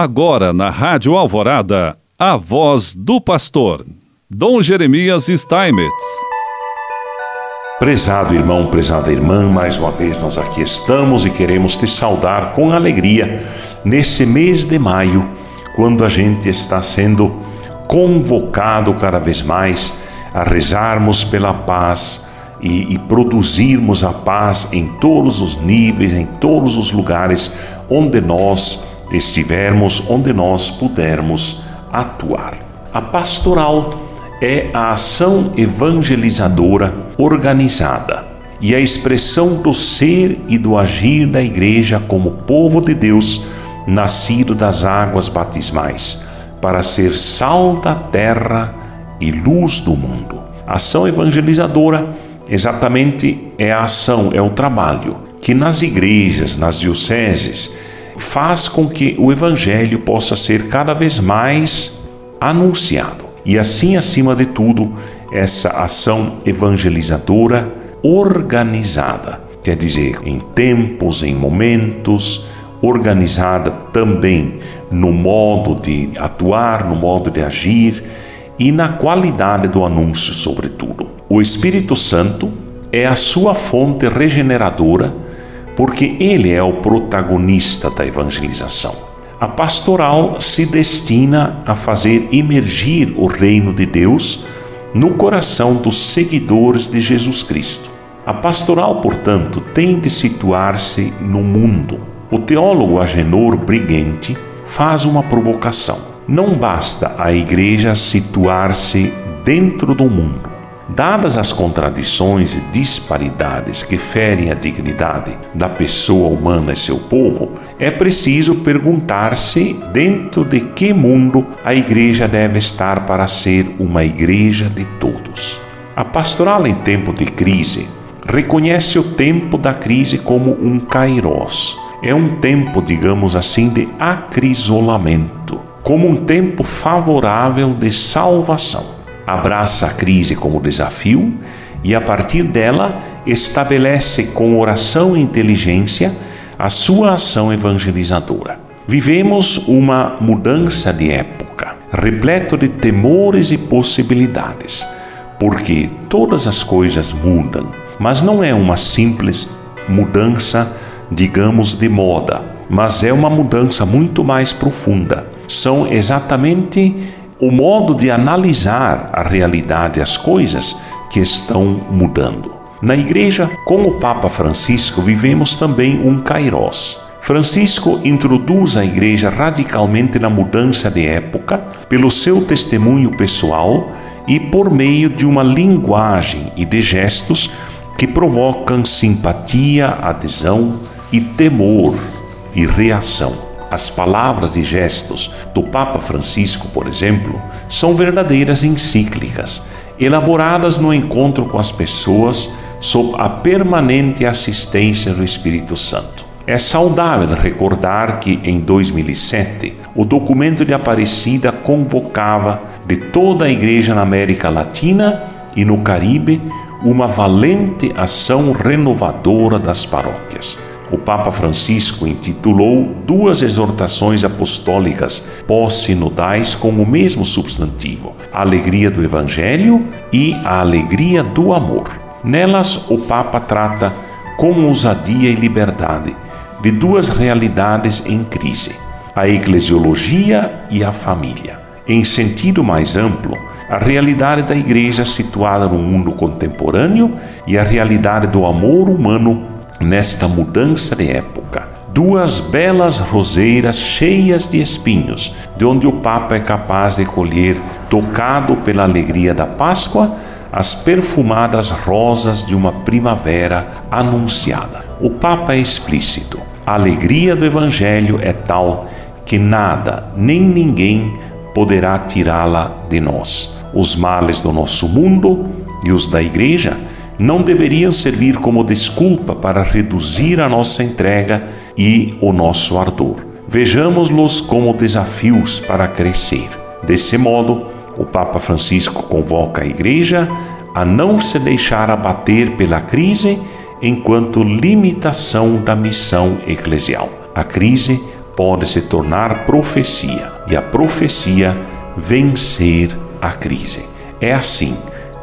Agora na Rádio Alvorada, a voz do pastor, Dom Jeremias Steinmetz. Prezado irmão, prezada irmã, mais uma vez nós aqui estamos e queremos te saudar com alegria nesse mês de maio, quando a gente está sendo convocado cada vez mais a rezarmos pela paz e, e, produzirmos a paz em todos os níveis, em todos os lugares onde nós estivermos, onde nós pudermos atuar. A pastoral é a ação evangelizadora organizada e a expressão do ser e do agir da igreja como povo de Deus, nascido das águas batismais, para ser sal da terra e luz do mundo. A ação evangelizadora exatamente é a ação, é o trabalho que nas igrejas, nas dioceses, faz com que o evangelho possa ser cada vez mais anunciado. E assim, acima de tudo, essa ação evangelizadora organizada, quer dizer, em tempos, em momentos, organizada também no modo de atuar, no modo de agir e na qualidade do anúncio, sobretudo. O Espírito Santo é a sua fonte regeneradora, porque ele é o protagonista da evangelização. A pastoral se destina a fazer emergir o reino de Deus no coração dos seguidores de Jesus Cristo. A pastoral, portanto, tem de situar-se no mundo. O teólogo Agenor Brighenti faz uma provocação. Não basta a igreja situar-se dentro do mundo. Dadas as contradições e disparidades que ferem a dignidade da pessoa humana e seu povo, é preciso perguntar-se dentro de que mundo a igreja deve estar para ser uma igreja de todos. A pastoral em tempo de crise reconhece o tempo da crise como um kairos. É um tempo, digamos assim, de acrisolamento, como um tempo favorável de salvação abraça a crise como desafio e, a partir dela, estabelece com oração e inteligência a sua ação evangelizadora. Vivemos uma mudança de época, repleto de temores e possibilidades, porque todas as coisas mudam, mas não é uma simples mudança, digamos, de moda, mas é uma mudança muito mais profunda. São exatamente o modo de analisar a realidade as coisas que estão mudando. Na igreja, com o Papa Francisco, vivemos também um Kairos. Francisco introduz a igreja radicalmente na mudança de época pelo seu testemunho pessoal e por meio de uma linguagem e de gestos que provocam simpatia, adesão e temor e reação. As palavras e gestos do Papa Francisco, por exemplo, são verdadeiras encíclicas, elaboradas no encontro com as pessoas sob a permanente assistência do Espírito Santo. É saudável recordar que em 2007 o documento de Aparecida convocava de toda a igreja na América Latina e no Caribe uma valente ação renovadora das paróquias o Papa Francisco intitulou duas exortações apostólicas pós-sinodais com o mesmo substantivo: a alegria do Evangelho e a alegria do amor. Nelas, o Papa trata com ousadia e liberdade de duas realidades em crise: a eclesiologia e a família. Em sentido mais amplo, a realidade da Igreja situada no mundo contemporâneo e a realidade do amor humano nesta mudança de época. Duas belas roseiras cheias de espinhos, de onde o Papa é capaz de colher, tocado pela alegria da Páscoa, as perfumadas rosas de uma primavera anunciada. O Papa é explícito. A alegria do Evangelho é tal que nada nem ninguém poderá tirá-la de nós. Os males do nosso mundo e os da Igreja não deveriam servir como desculpa para reduzir a nossa entrega e o nosso ardor. Vejamos-los como desafios para crescer. Desse modo, o Papa Francisco convoca a Igreja a não se deixar abater pela crise enquanto limitação da missão eclesial. A crise pode se tornar profecia e a profecia vencer a crise. É assim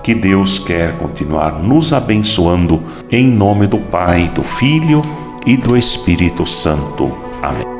que Deus quer continuar nos abençoando em nome do Pai, do Filho e do Espírito Santo. Amém.